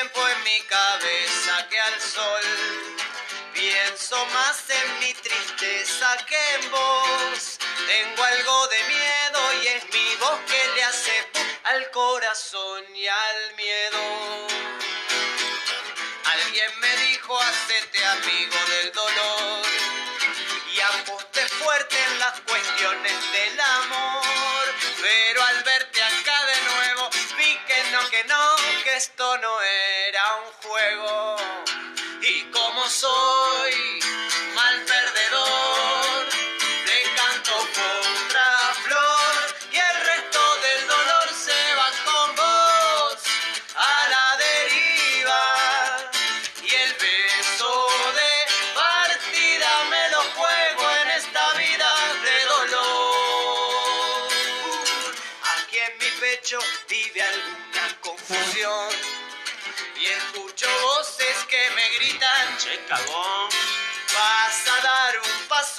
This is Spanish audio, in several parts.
tiempo en mi cabeza que al sol. Pienso más en mi tristeza que en vos. Tengo algo de miedo y es mi voz que le hace al corazón y al miedo. Alguien me dijo, hacete amigo del dolor y aposte fuerte en las cuestiones del amor.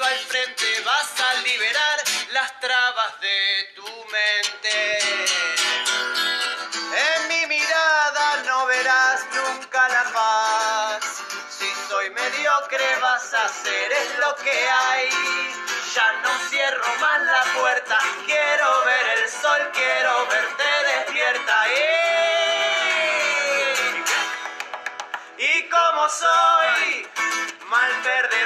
Al frente, vas a liberar las trabas de tu mente. En mi mirada no verás nunca la paz. Si soy mediocre vas a hacer es lo que hay. Ya no cierro más la puerta. Quiero ver el sol, quiero verte despierta. Y, y como soy mal perdedor,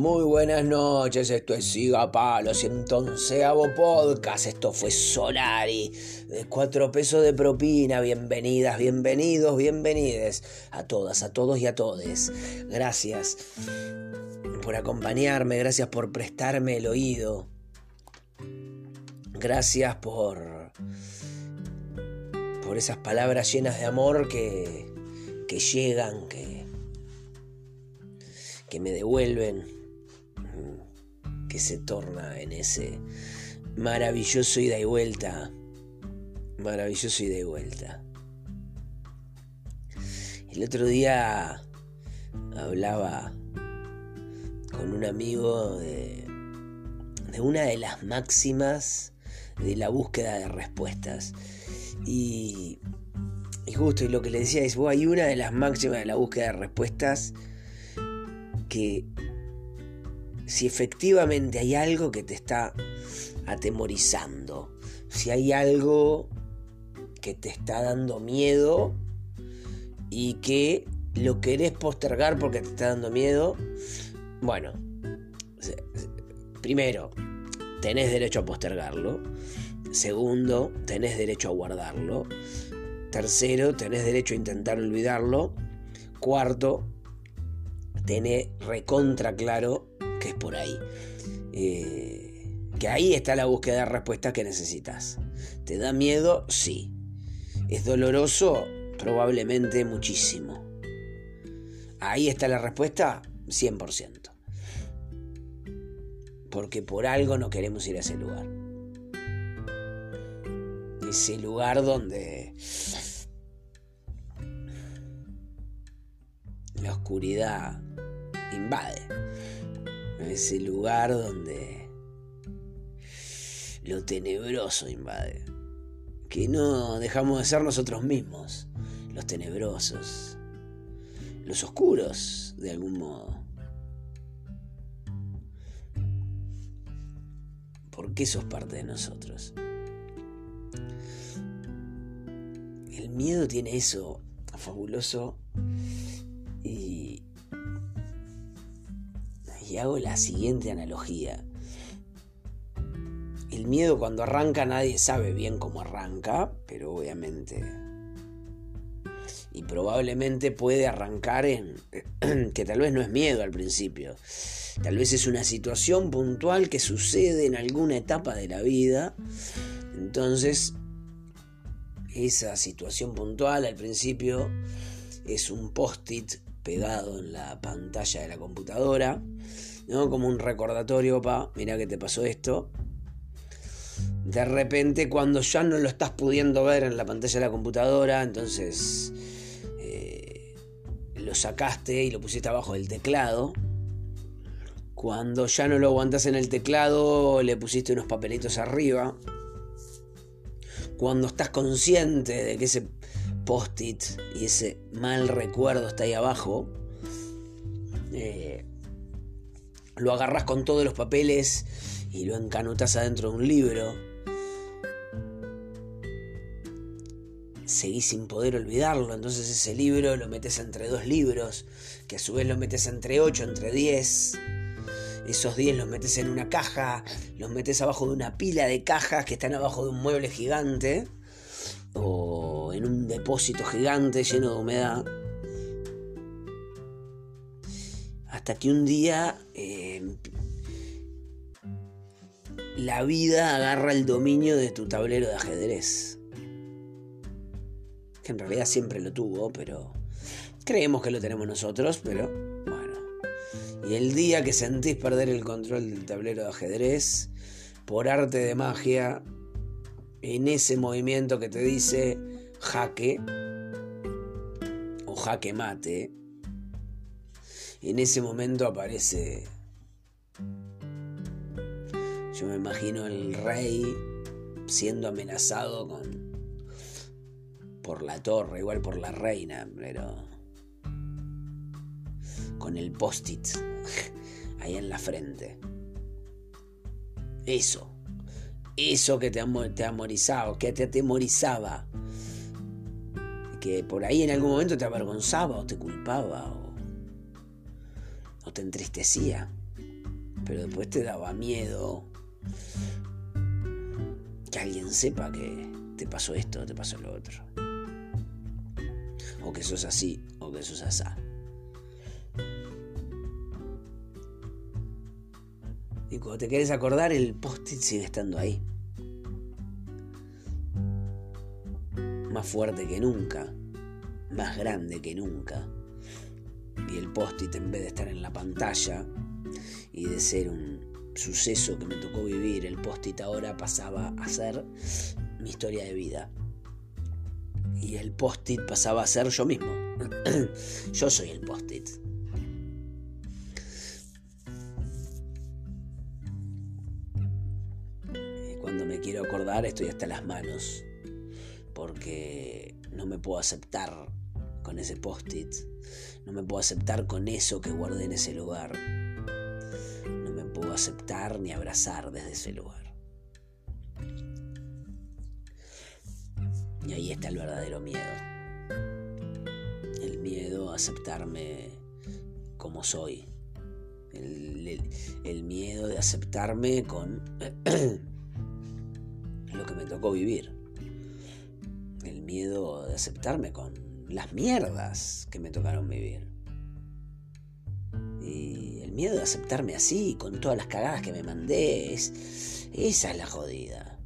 Muy buenas noches, esto es Siga Palo, 111 podcast, esto fue Solari, de 4 pesos de propina, bienvenidas, bienvenidos, bienvenides a todas, a todos y a todes. Gracias por acompañarme, gracias por prestarme el oído, gracias por, por esas palabras llenas de amor que, que llegan, que, que me devuelven que se torna en ese maravilloso ida y vuelta. Maravilloso ida y vuelta. El otro día hablaba con un amigo de, una de las máximas de la búsqueda de respuestas. Y, y justo y lo que le decía es, hay una de las máximas de la búsqueda de respuestas que si efectivamente hay algo que te está atemorizando, si hay algo que te está dando miedo y que lo querés postergar porque te está dando miedo, bueno, primero, tenés derecho a postergarlo. Segundo, tenés derecho a guardarlo. Tercero, tenés derecho a intentar olvidarlo. Cuarto, tenés recontra claro que es por ahí. Eh, que ahí está la búsqueda de respuesta que necesitas. ¿Te da miedo? Sí. ¿Es doloroso? Probablemente muchísimo. Ahí está la respuesta, 100%. Porque por algo no queremos ir a ese lugar. Ese lugar donde la oscuridad invade. Ese lugar donde lo tenebroso invade. Que no dejamos de ser nosotros mismos, los tenebrosos, los oscuros, de algún modo. Porque sos parte de nosotros. El miedo tiene eso fabuloso y, hago la siguiente analogía. El miedo cuando arranca nadie sabe bien cómo arranca, pero obviamente Y probablemente puede arrancar en que tal vez no es miedo al principio. Tal vez es una situación puntual que sucede en alguna etapa de la vida. Entonces, esa situación puntual al principio es un post-it pegado en la pantalla de la computadora, ¿no? Como un recordatorio, pa, mira que te pasó esto. De repente, cuando ya no lo estás pudiendo ver en la pantalla de la computadora, entonces eh, lo sacaste y lo pusiste abajo del teclado. Cuando ya no lo aguantas en el teclado, le pusiste unos papelitos arriba. Cuando estás consciente de que ese post-it y ese mal recuerdo está ahí abajo, eh, lo agarras con todos los papeles y lo encanutas adentro de un libro. Seguís sin poder olvidarlo, entonces ese libro lo metes entre dos libros, que a su vez lo metes entre ocho, entre diez. Esos 10 los metes en una caja, los metes abajo de una pila de cajas que están abajo de un mueble gigante o en un depósito gigante lleno de humedad. Hasta que un día eh, la vida agarra el dominio de tu tablero de ajedrez. Que en realidad siempre lo tuvo, pero creemos que lo tenemos nosotros, pero bueno. Y el día que sentís perder el control del tablero de ajedrez, por arte de magia, en ese movimiento que te dice jaque o jaque mate, en ese momento aparece, yo me imagino el rey siendo amenazado con por la torre, igual por la reina, pero con el post-it ahí en la frente. Eso eso que te, te amorizaba, que te atemorizaba, que por ahí en algún momento te avergonzaba o te culpaba o, te entristecía, pero después te daba miedo que alguien sepa que te pasó esto, te pasó lo otro, o que sos así, o que sos así. Y cuando te quieres acordar, el post-it sigue estando ahí. Más fuerte que nunca, más grande que nunca. Y el post-it en vez de estar en la pantalla y de ser un suceso que me tocó vivir, el post-it ahora pasaba a ser mi historia de vida. Y el post-it pasaba a ser yo mismo. yo soy el post-it. quiero acordar estoy hasta las manos porque no me puedo aceptar con ese post-it, no me puedo aceptar con eso que guardé en ese lugar, no me puedo aceptar ni abrazar desde ese lugar. Y ahí está el verdadero miedo. El miedo a aceptarme como soy. El, miedo de aceptarme con lo que me tocó vivir. Miedo de aceptarme con las mierdas que me tocaron vivir. Y el miedo de aceptarme así, con todas las cagadas que me mandé, esa es la jodida.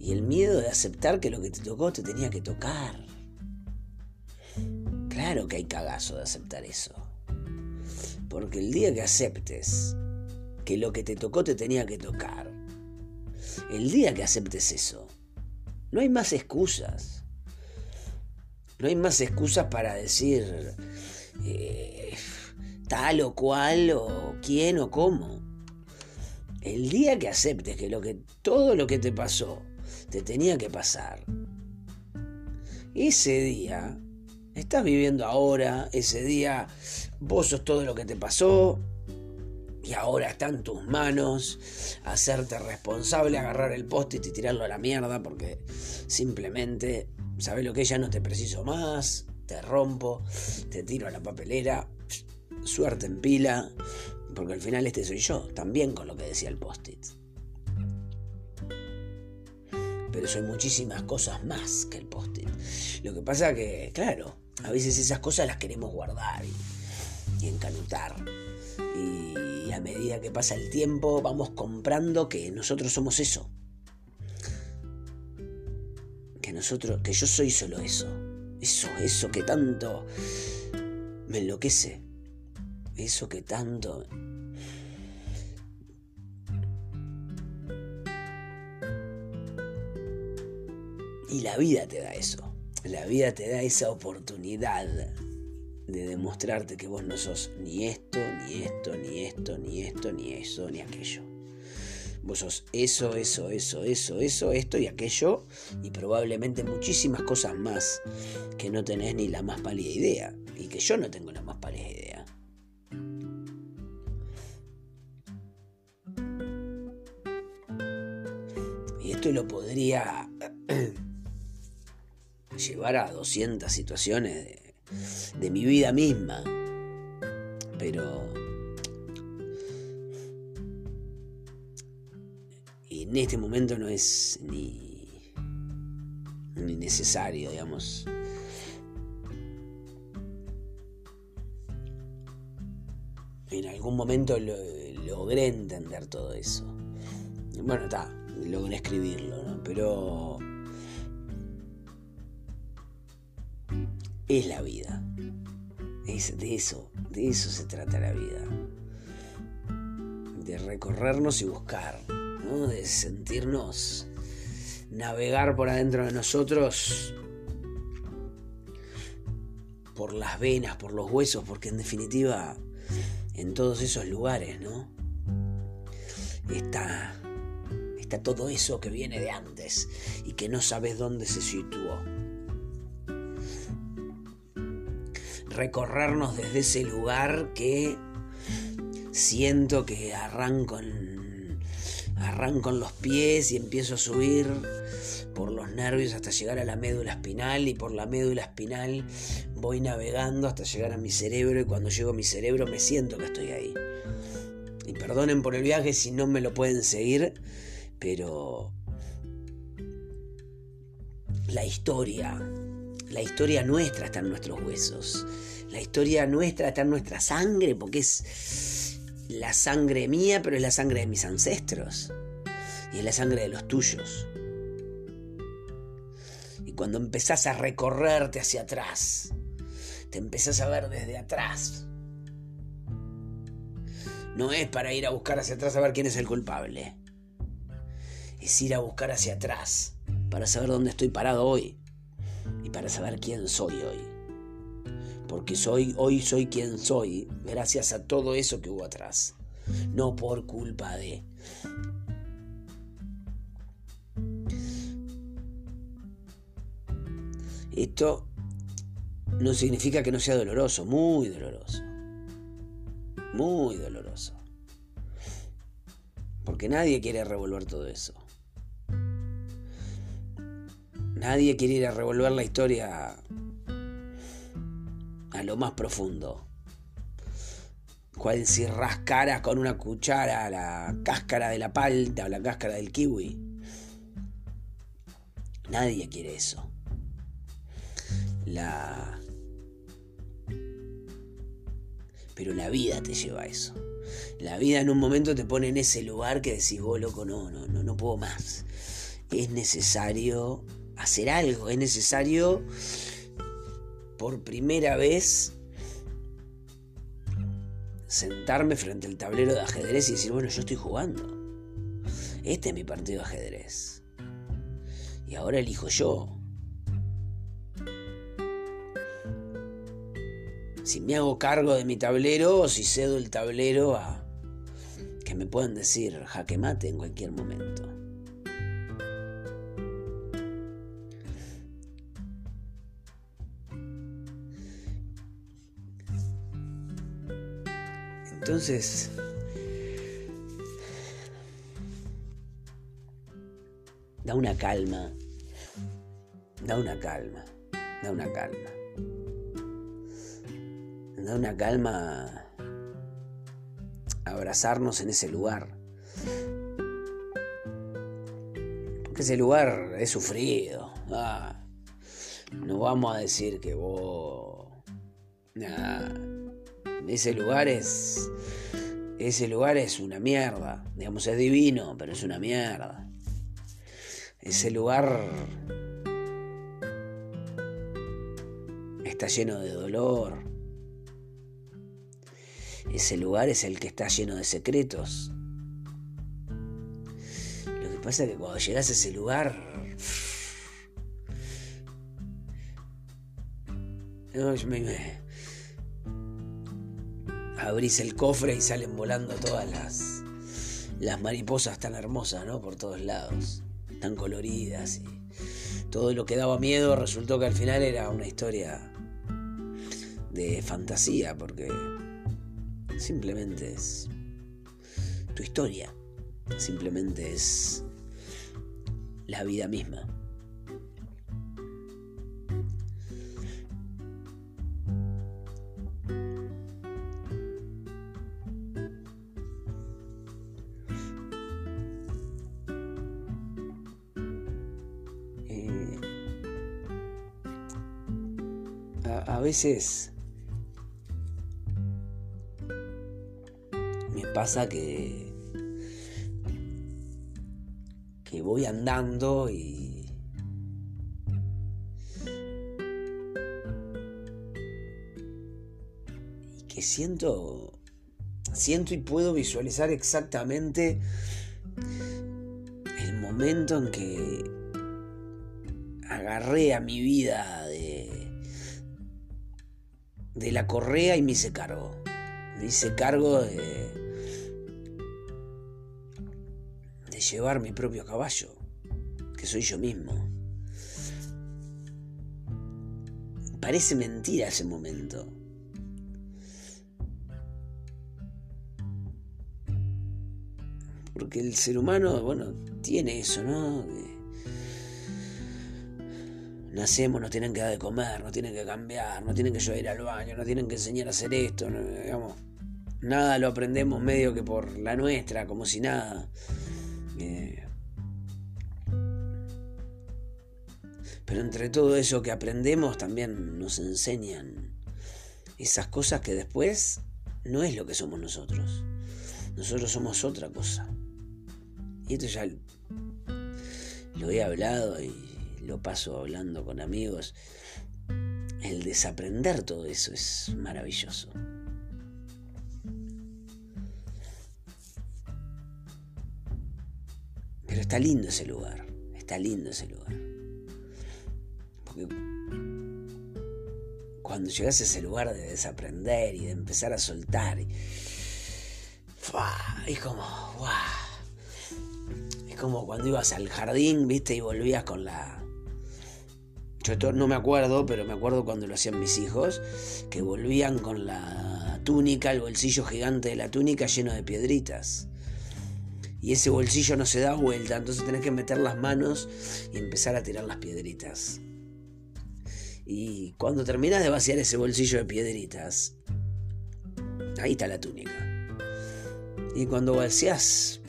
Y el miedo de aceptar que lo que te tocó te tenía que tocar. Claro que hay cagazo de aceptar eso. Porque el día que aceptes que lo que te tocó te tenía que tocar, el día que aceptes eso, no hay más excusas. No hay más excusas para decir eh, tal o cual o quién o cómo. El día que aceptes que, lo que todo lo que te pasó te tenía que pasar, ese día estás viviendo ahora, ese día vos sos todo lo que te pasó, y ahora está en tus manos hacerte responsable, agarrar el post-it y tirarlo a la mierda porque simplemente, ¿sabes lo que? Ya no te preciso más, te rompo, te tiro a la papelera, suerte en pila, porque al final este soy yo, también con lo que decía el post-it. pero son muchísimas cosas más que el post-it. Lo que pasa que, claro, a veces esas cosas las queremos guardar y encanutar. Y a medida que pasa el tiempo vamos comprando que nosotros somos eso. Que nosotros, que yo soy solo eso. Eso, eso que tanto me enloquece. Eso que tanto Y la vida te da eso. La vida te da esa oportunidad de demostrarte que vos no sos ni esto, ni esto, ni esto, ni esto, ni eso, ni aquello. Vos sos eso, eso, eso, eso, eso, esto y aquello, y probablemente muchísimas cosas más que no tenés ni la más pálida idea, y que yo no tengo la más pálida idea. Y esto lo podría llevar a 200 situaciones de, mi vida misma. Pero... En este momento no es ni, ni necesario, digamos. En algún momento logré entender todo eso. Bueno, está, logré escribirlo, ¿no? Pero es la vida. Es de eso, de eso se trata la vida. De recorrernos y buscar, ¿no? de sentirnos, navegar por adentro de nosotros, por las venas, por los huesos, porque en definitiva, en todos esos lugares, ¿no? Está, está todo eso que viene de antes y que no sabes dónde se situó. Recorrernos desde ese lugar que siento que arranco en, los pies y empiezo a subir por los nervios hasta llegar a la médula espinal y por la médula espinal voy navegando hasta llegar a mi cerebro y cuando llego a mi cerebro me siento que estoy ahí. Y perdonen por el viaje si no me lo pueden seguir, pero la historia la historia nuestra está en nuestros huesos. La historia nuestra está en nuestra sangre porque es la sangre mía, pero es la sangre de mis ancestros. Y es la sangre de los tuyos. Y cuando empezás a recorrerte hacia atrás, te empezás a ver desde atrás. No es para ir a buscar hacia atrás a ver quién es el culpable. Es ir a buscar hacia atrás para saber dónde estoy parado hoy y para saber quién soy hoy. Porque soy, hoy soy quien soy gracias a todo eso que hubo atrás. No por culpa de... Esto no significa que no sea doloroso, muy doloroso. Muy doloroso. Porque nadie quiere revolver todo eso. Nadie quiere ir a revolver la historia a lo más profundo. Cual si rascara con una cuchara la cáscara de la palta o la cáscara del kiwi. Nadie quiere eso. La. Pero la vida te lleva a eso. La vida en un momento te pone en ese lugar que decís, vos loco, no, no, no, no puedo más. Es necesario hacer algo, es necesario por primera vez sentarme frente al tablero de ajedrez y decir, bueno, yo estoy jugando. Este es mi partido de ajedrez. Y ahora elijo yo. Si me hago cargo de mi tablero o si cedo el tablero a que me puedan decir jaque mate en cualquier momento. Entonces, da una calma, da una calma, da una calma. Da una calma abrazarnos en ese lugar. Que ese lugar es sufrido. Ah, no vamos a decir que vos... ese lugar es... Ese lugar es una mierda. Digamos, es divino, pero es una mierda. Ese lugar está lleno de dolor. Ese lugar es el que está lleno de secretos. Lo que pasa es que cuando llegas a ese lugar... Abrís el cofre y salen volando todas las, las mariposas tan hermosas, ¿no? Por todos lados, tan coloridas y todo lo que daba miedo resultó que al final era una historia de fantasía, porque simplemente es tu historia, simplemente es la vida misma. Veces pasa que, que voy andando y, y que siento, siento y puedo visualizar exactamente el momento en que agarré a mi vida de la correa y me hice cargo. Me hice cargo de, llevar mi propio caballo, que soy yo mismo. Parece mentira ese momento. Porque el ser humano, bueno, tiene eso, ¿no? Nacemos, nos tienen que dar de comer, nos tienen que cambiar, nos tienen que ir al baño, nos tienen que enseñar a hacer esto, digamos. Nada lo aprendemos medio que por la nuestra, como si nada. Pero entre todo eso que aprendemos también nos enseñan esas cosas que después no es lo que somos nosotros. Nosotros somos otra cosa. Y esto ya lo he hablado y lo paso hablando con amigos. El desaprender todo eso es maravilloso. Pero está lindo ese lugar, está lindo ese lugar. Porque cuando llegas a ese lugar de desaprender y de empezar a soltar, y, es como, Es como cuando ibas al jardín, viste, y volvías con la... Yo no me acuerdo, pero me acuerdo cuando lo hacían mis hijos, que volvían con la túnica, el bolsillo gigante de la túnica lleno de piedritas y ese bolsillo no se da vuelta, entonces tenés que meter las manos y empezar a tirar las piedritas. Y cuando terminas de vaciar ese bolsillo de piedritas, ahí está la túnica. Y cuando vaciás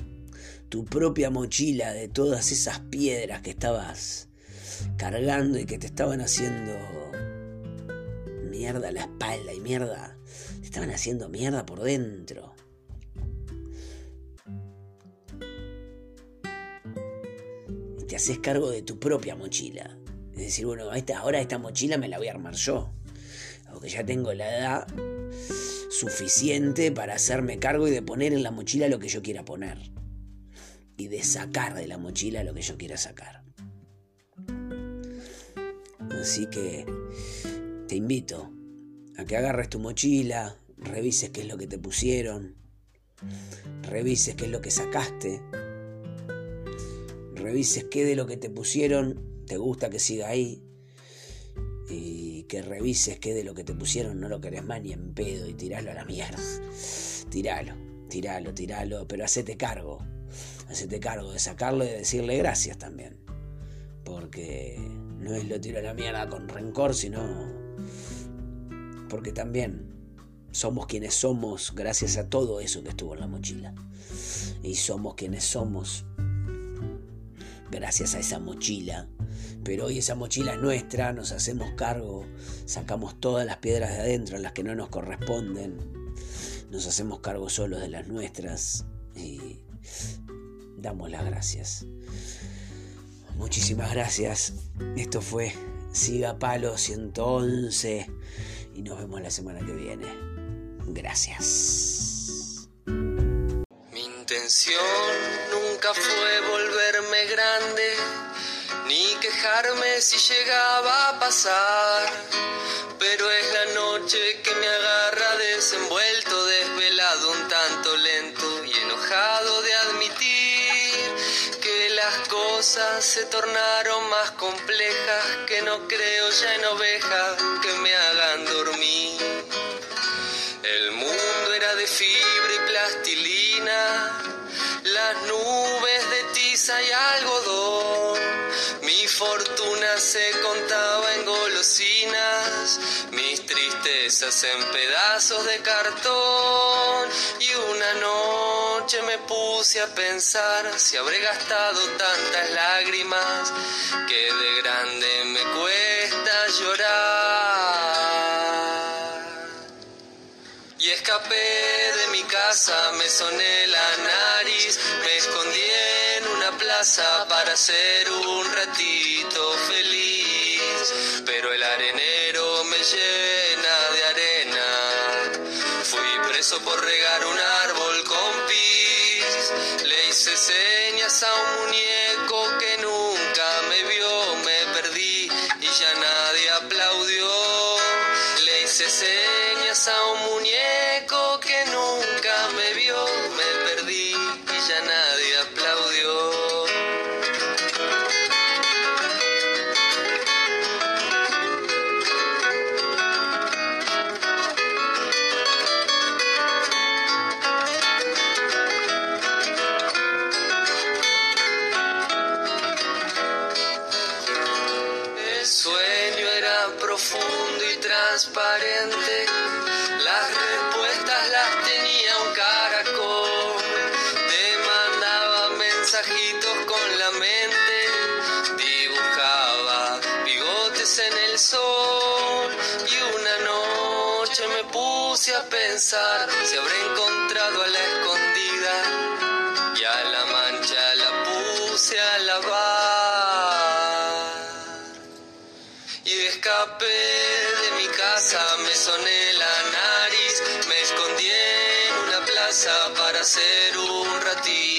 tu propia mochila de todas esas piedras que estabas cargando y que te estaban haciendo mierda la espalda y mierda, te estaban haciendo mierda por dentro. te haces cargo de tu propia mochila. Es decir, bueno, ahora esta mochila me la voy a armar yo. Porque ya tengo la edad suficiente para hacerme cargo y de poner en la mochila lo que yo quiera poner. Y de sacar de la mochila lo que yo quiera sacar. Así que te invito a que agarres tu mochila, revises qué es lo que te pusieron, revises qué es lo que sacaste revises qué de lo que te pusieron te gusta que siga ahí y que revises qué de lo que te pusieron no lo querés más ni en pedo y tiralo a la mierda. Tiralo, tiralo, tiralo, pero hacete cargo. Hacete cargo de sacarlo y de decirle gracias también. Porque no es lo tiro a la mierda con rencor, sino porque también somos quienes somos gracias a todo eso que estuvo en la mochila. Y somos quienes somos gracias a esa mochila. Pero hoy esa mochila es nuestra, nos hacemos cargo, sacamos todas las piedras de adentro, las que no nos corresponden, nos hacemos cargo solos de las nuestras y damos las gracias. Muchísimas gracias. Esto fue Siga Palo 111 y nos vemos la semana que viene. Gracias. Mi intención nunca fue volverme grande, ni quejarme si llegaba a pasar. Pero es la noche que me agarra desenvuelto, desvelado, cosas se tornaron más complejas, que no creo ya en ovejas que me hagan dormir. El mundo era de fibra y plastilina, las nubes de tiza y algodón. Mi fortuna se contaba en golosinas, mis tristezas en pedazos de cartón. Y una noche me puse a pensar si habré gastado tantas lágrimas que de grande me cuesta llorar. Y escapé de mi casa, me soné la nariz, me escondí en una plaza para ser un ratito feliz. Pero el arenero me llena de arena. Fui preso por regar un señas a un muñeco si habré encontrado a la escondida. Y a la mancha la puse a lavar. Y escapé de mi casa, me soné la nariz, me escondí en una plaza para ser un ratito